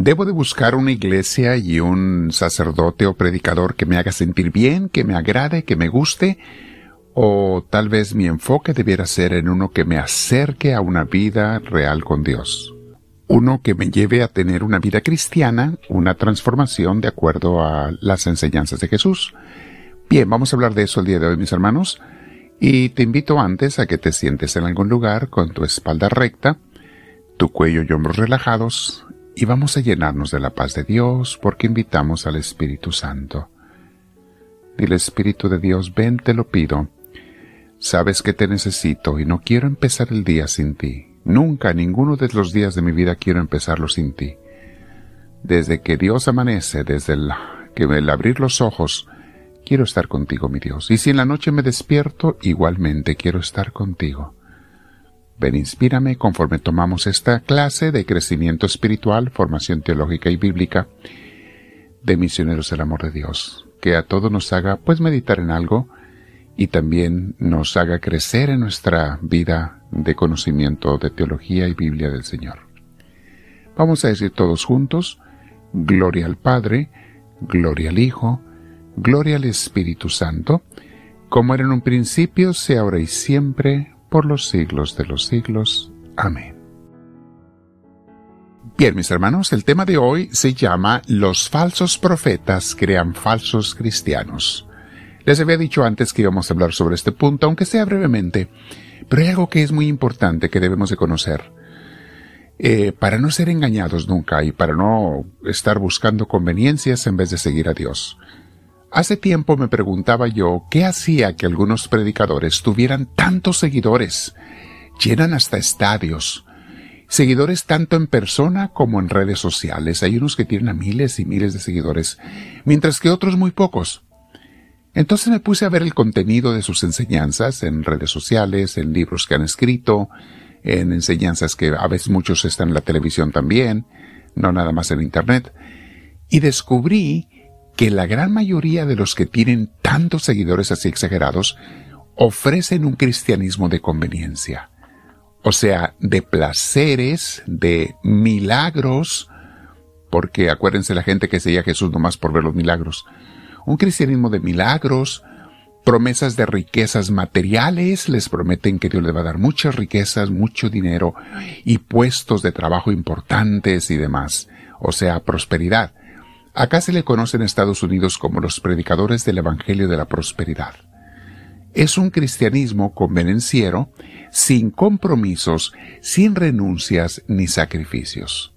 ¿Debo de buscar una iglesia y un sacerdote o predicador que me haga sentir bien, que me agrade, que me guste? ¿O tal vez mi enfoque debiera ser en uno que me acerque a una vida real con Dios? Uno que me lleve a tener una vida cristiana, una transformación de acuerdo a las enseñanzas de Jesús. Bien, vamos a hablar de eso el día de hoy, mis hermanos. Y te invito antes a que te sientes en algún lugar con tu espalda recta, tu cuello y hombros relajados, y vamos a llenarnos de la paz de Dios porque invitamos al Espíritu Santo. Dile Espíritu de Dios, ven, te lo pido. Sabes que te necesito y no quiero empezar el día sin ti. Nunca, ninguno de los días de mi vida quiero empezarlo sin ti. Desde que Dios amanece, desde que el abrir los ojos, quiero estar contigo, mi Dios. Y si en la noche me despierto, igualmente quiero estar contigo. Ven, inspírame conforme tomamos esta clase de crecimiento espiritual, formación teológica y bíblica de misioneros del amor de Dios, que a todos nos haga pues meditar en algo y también nos haga crecer en nuestra vida de conocimiento de teología y Biblia del Señor. Vamos a decir todos juntos, Gloria al Padre, Gloria al Hijo, Gloria al Espíritu Santo, como era en un principio, sea ahora y siempre, por los siglos de los siglos. Amén. Bien, mis hermanos, el tema de hoy se llama Los falsos profetas crean falsos cristianos. Les había dicho antes que íbamos a hablar sobre este punto, aunque sea brevemente, pero hay algo que es muy importante que debemos de conocer. Eh, para no ser engañados nunca y para no estar buscando conveniencias en vez de seguir a Dios. Hace tiempo me preguntaba yo qué hacía que algunos predicadores tuvieran tantos seguidores, llenan hasta estadios, seguidores tanto en persona como en redes sociales. Hay unos que tienen a miles y miles de seguidores, mientras que otros muy pocos. Entonces me puse a ver el contenido de sus enseñanzas en redes sociales, en libros que han escrito, en enseñanzas que a veces muchos están en la televisión también, no nada más en Internet, y descubrí que la gran mayoría de los que tienen tantos seguidores así exagerados ofrecen un cristianismo de conveniencia. O sea, de placeres, de milagros, porque acuérdense la gente que seguía a Jesús nomás por ver los milagros. Un cristianismo de milagros, promesas de riquezas materiales, les prometen que Dios les va a dar muchas riquezas, mucho dinero y puestos de trabajo importantes y demás. O sea, prosperidad. Acá se le conoce en Estados Unidos como los predicadores del Evangelio de la Prosperidad. Es un cristianismo convenenciero, sin compromisos, sin renuncias ni sacrificios.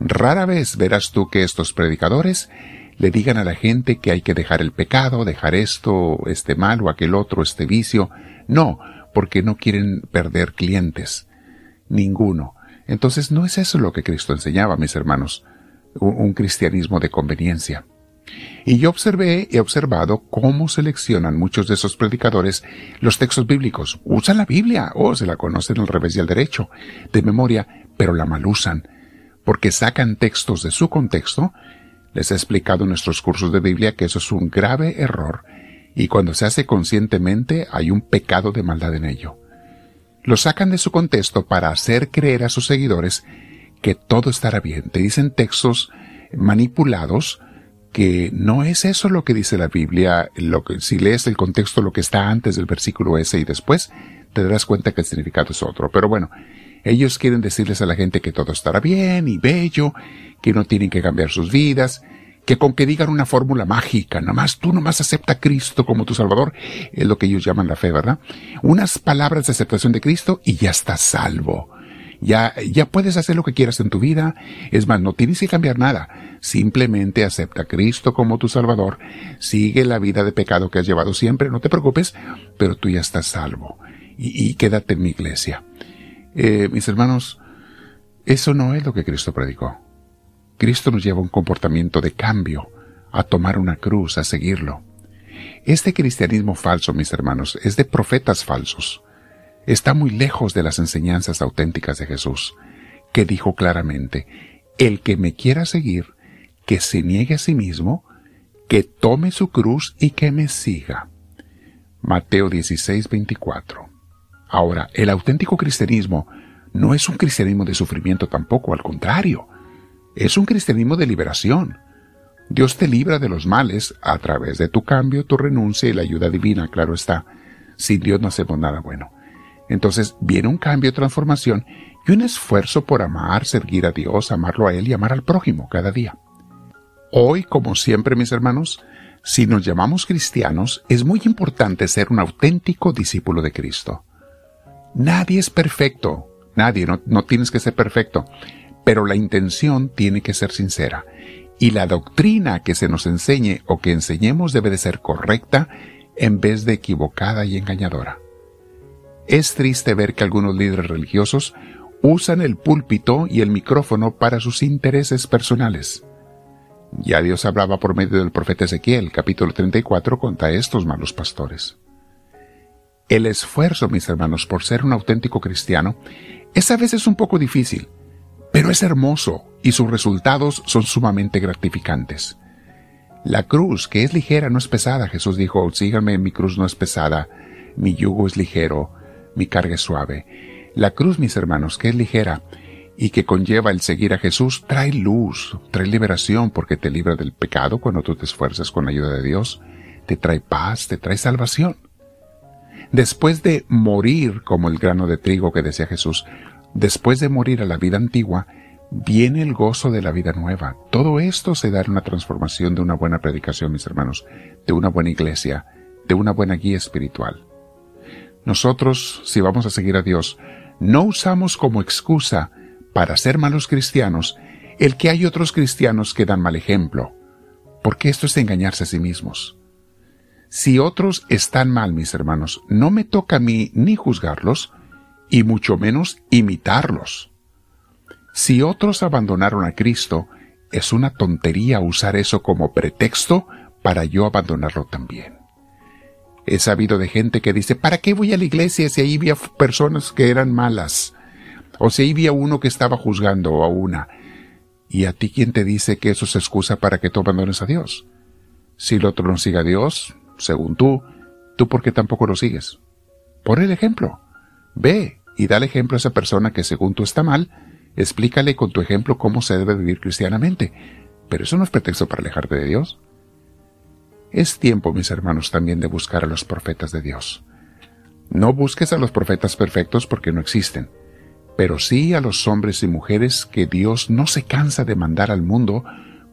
Rara vez verás tú que estos predicadores le digan a la gente que hay que dejar el pecado, dejar esto, este mal o aquel otro, este vicio. No, porque no quieren perder clientes. Ninguno. Entonces no es eso lo que Cristo enseñaba, mis hermanos un cristianismo de conveniencia. Y yo observé, he observado cómo seleccionan muchos de esos predicadores los textos bíblicos. Usan la Biblia, o se la conocen al revés y al derecho, de memoria, pero la mal usan, porque sacan textos de su contexto. Les he explicado en nuestros cursos de Biblia que eso es un grave error, y cuando se hace conscientemente hay un pecado de maldad en ello. Lo sacan de su contexto para hacer creer a sus seguidores que todo estará bien. Te dicen textos manipulados que no es eso lo que dice la Biblia, lo que, si lees el contexto, lo que está antes del versículo ese y después, te darás cuenta que el significado es otro. Pero bueno, ellos quieren decirles a la gente que todo estará bien y bello, que no tienen que cambiar sus vidas, que con que digan una fórmula mágica, nada más tú nomás acepta a Cristo como tu Salvador, es lo que ellos llaman la fe, ¿verdad? Unas palabras de aceptación de Cristo y ya estás salvo. Ya, ya puedes hacer lo que quieras en tu vida. Es más, no tienes que cambiar nada. Simplemente acepta a Cristo como tu Salvador. Sigue la vida de pecado que has llevado siempre. No te preocupes, pero tú ya estás salvo. Y, quédate en mi iglesia. Eh, mis hermanos, eso no es lo que Cristo predicó. Cristo nos lleva a un comportamiento de cambio, a tomar una cruz, a seguirlo. Este cristianismo falso, mis hermanos, es de profetas falsos está muy lejos de las enseñanzas auténticas de Jesús, que dijo claramente, el que me quiera seguir, que se niegue a sí mismo, que tome su cruz y que me siga. Mateo 16, 24. Ahora, el auténtico cristianismo no es un cristianismo de sufrimiento tampoco, al contrario. Es un cristianismo de liberación. Dios te libra de los males a través de tu cambio, tu renuncia y la ayuda divina, claro está. Sin Dios no hacemos nada bueno. Entonces viene un cambio, transformación y un esfuerzo por amar, servir a Dios, amarlo a Él y amar al prójimo cada día. Hoy, como siempre, mis hermanos, si nos llamamos cristianos, es muy importante ser un auténtico discípulo de Cristo. Nadie es perfecto, nadie, no, no tienes que ser perfecto, pero la intención tiene que ser sincera y la doctrina que se nos enseñe o que enseñemos debe de ser correcta en vez de equivocada y engañadora. Es triste ver que algunos líderes religiosos usan el púlpito y el micrófono para sus intereses personales. Ya Dios hablaba por medio del profeta Ezequiel, capítulo 34, contra estos malos pastores. El esfuerzo, mis hermanos, por ser un auténtico cristiano es a veces un poco difícil, pero es hermoso y sus resultados son sumamente gratificantes. La cruz, que es ligera, no es pesada. Jesús dijo, síganme, mi cruz no es pesada, mi yugo es ligero, mi carga es suave. La cruz, mis hermanos, que es ligera y que conlleva el seguir a Jesús, trae luz, trae liberación porque te libra del pecado cuando tú te esfuerzas con la ayuda de Dios, te trae paz, te trae salvación. Después de morir como el grano de trigo que decía Jesús, después de morir a la vida antigua, viene el gozo de la vida nueva. Todo esto se da en una transformación de una buena predicación, mis hermanos, de una buena iglesia, de una buena guía espiritual. Nosotros, si vamos a seguir a Dios, no usamos como excusa para ser malos cristianos el que hay otros cristianos que dan mal ejemplo, porque esto es engañarse a sí mismos. Si otros están mal, mis hermanos, no me toca a mí ni juzgarlos, y mucho menos imitarlos. Si otros abandonaron a Cristo, es una tontería usar eso como pretexto para yo abandonarlo también. He sabido de gente que dice, ¿para qué voy a la iglesia si ahí había personas que eran malas? O si ahí había uno que estaba juzgando a una. ¿Y a ti quién te dice que eso es excusa para que tú abandones a Dios? Si el otro no sigue a Dios, según tú, ¿tú por qué tampoco lo sigues? Por el ejemplo. Ve y dale ejemplo a esa persona que según tú está mal, explícale con tu ejemplo cómo se debe vivir cristianamente. Pero eso no es pretexto para alejarte de Dios. Es tiempo, mis hermanos, también de buscar a los profetas de Dios. No busques a los profetas perfectos porque no existen, pero sí a los hombres y mujeres que Dios no se cansa de mandar al mundo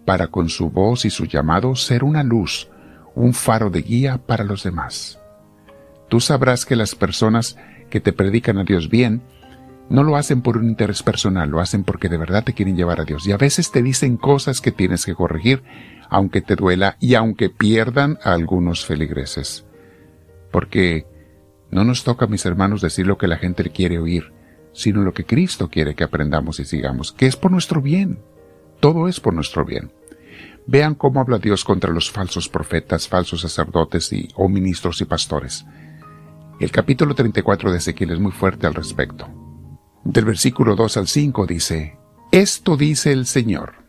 para con su voz y su llamado ser una luz, un faro de guía para los demás. Tú sabrás que las personas que te predican a Dios bien no lo hacen por un interés personal, lo hacen porque de verdad te quieren llevar a Dios. Y a veces te dicen cosas que tienes que corregir aunque te duela y aunque pierdan a algunos feligreses. Porque no nos toca, mis hermanos, decir lo que la gente quiere oír, sino lo que Cristo quiere que aprendamos y sigamos, que es por nuestro bien. Todo es por nuestro bien. Vean cómo habla Dios contra los falsos profetas, falsos sacerdotes y, o ministros y pastores. El capítulo 34 de Ezequiel es muy fuerte al respecto. Del versículo 2 al 5 dice, Esto dice el Señor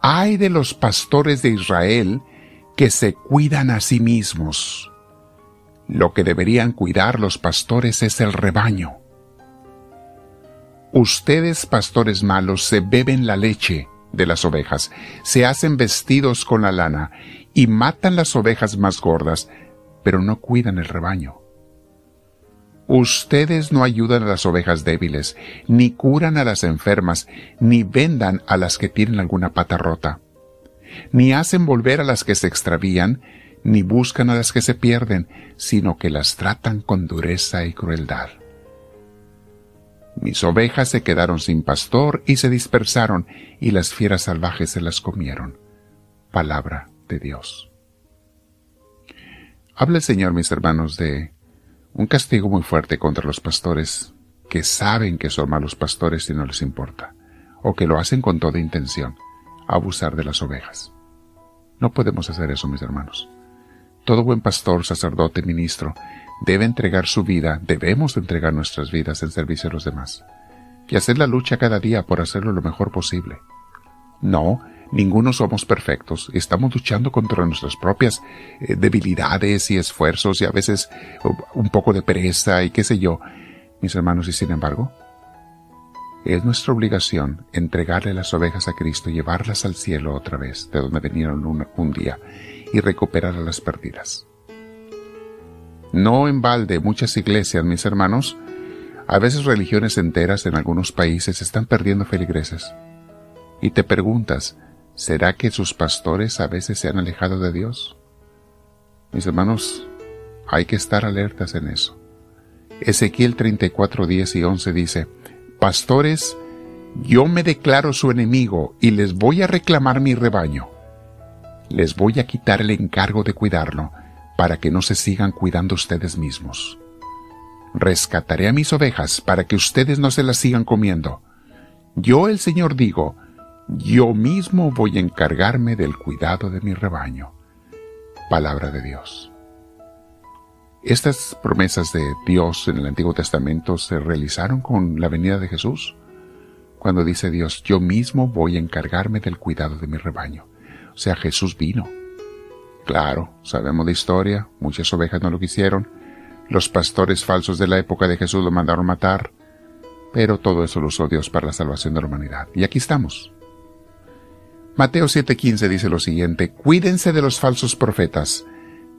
hay de los pastores de Israel que se cuidan a sí mismos. Lo que deberían cuidar los pastores es el rebaño. Ustedes, pastores malos, se beben la leche de las ovejas, se hacen vestidos con la lana y matan las ovejas más gordas, pero no cuidan el rebaño. Ustedes no ayudan a las ovejas débiles, ni curan a las enfermas, ni vendan a las que tienen alguna pata rota, ni hacen volver a las que se extravían, ni buscan a las que se pierden, sino que las tratan con dureza y crueldad. Mis ovejas se quedaron sin pastor y se dispersaron, y las fieras salvajes se las comieron. Palabra de Dios. Habla el Señor, mis hermanos, de un castigo muy fuerte contra los pastores que saben que son malos pastores y no les importa, o que lo hacen con toda intención, abusar de las ovejas. No podemos hacer eso, mis hermanos. Todo buen pastor, sacerdote, ministro, debe entregar su vida, debemos entregar nuestras vidas en servicio a los demás, y hacer la lucha cada día por hacerlo lo mejor posible. No, Ninguno somos perfectos. Estamos luchando contra nuestras propias eh, debilidades y esfuerzos y a veces un poco de pereza y qué sé yo. Mis hermanos, y sin embargo, Es nuestra obligación entregarle las ovejas a Cristo, llevarlas al cielo otra vez, de donde vinieron un, día, y recuperar a las perdidas. No en balde muchas iglesias, mis hermanos, a veces religiones enteras en algunos países están perdiendo feligreses. Y te preguntas, ¿será que sus pastores a veces se han alejado de Dios? Mis hermanos, hay que estar alertas en eso. Ezequiel 34, 10 y 11 dice, Pastores, yo me declaro su enemigo y les voy a reclamar mi rebaño. Les voy a quitar el encargo de cuidarlo para que no se sigan cuidando ustedes mismos. Rescataré a mis ovejas para que ustedes no se las sigan comiendo. Yo el Señor digo, yo mismo voy a encargarme del cuidado de mi rebaño. Palabra de Dios. Estas promesas de Dios en el Antiguo Testamento se realizaron con la venida de Jesús, cuando dice Dios, yo mismo voy a encargarme del cuidado de mi rebaño. O sea, Jesús vino. Claro, sabemos de historia, muchas ovejas no lo quisieron, los pastores falsos de la época de Jesús lo mandaron matar, pero todo eso lo usó Dios para la salvación de la humanidad. Y aquí estamos. Mateo 7:15 dice lo siguiente, cuídense de los falsos profetas,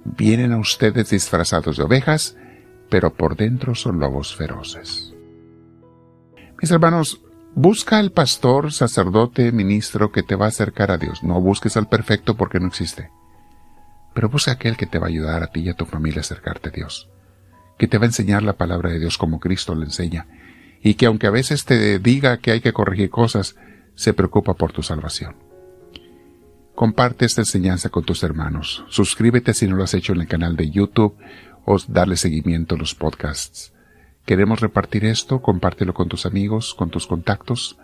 Vienen a ustedes disfrazados de ovejas, pero por dentro son lobos feroces. Mis hermanos, busca al pastor, sacerdote, ministro que te va a acercar a Dios. No busques al perfecto porque no existe. Pero busca aquel que te va a ayudar a ti y a tu familia a acercarte a Dios. Que te va a enseñar la palabra de Dios como Cristo le enseña. Y que aunque a veces te diga que hay que corregir cosas, se preocupa por tu salvación. Comparte esta enseñanza con tus hermanos. Suscríbete si no lo has hecho en el canal de YouTube o darle seguimiento a los podcasts. Queremos repartir esto, compártelo con tus amigos, con tus contactos,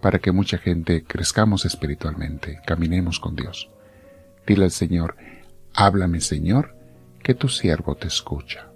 para que mucha gente crezcamos espiritualmente, caminemos con Dios. Dile al Señor, háblame Señor, que tu siervo te escucha.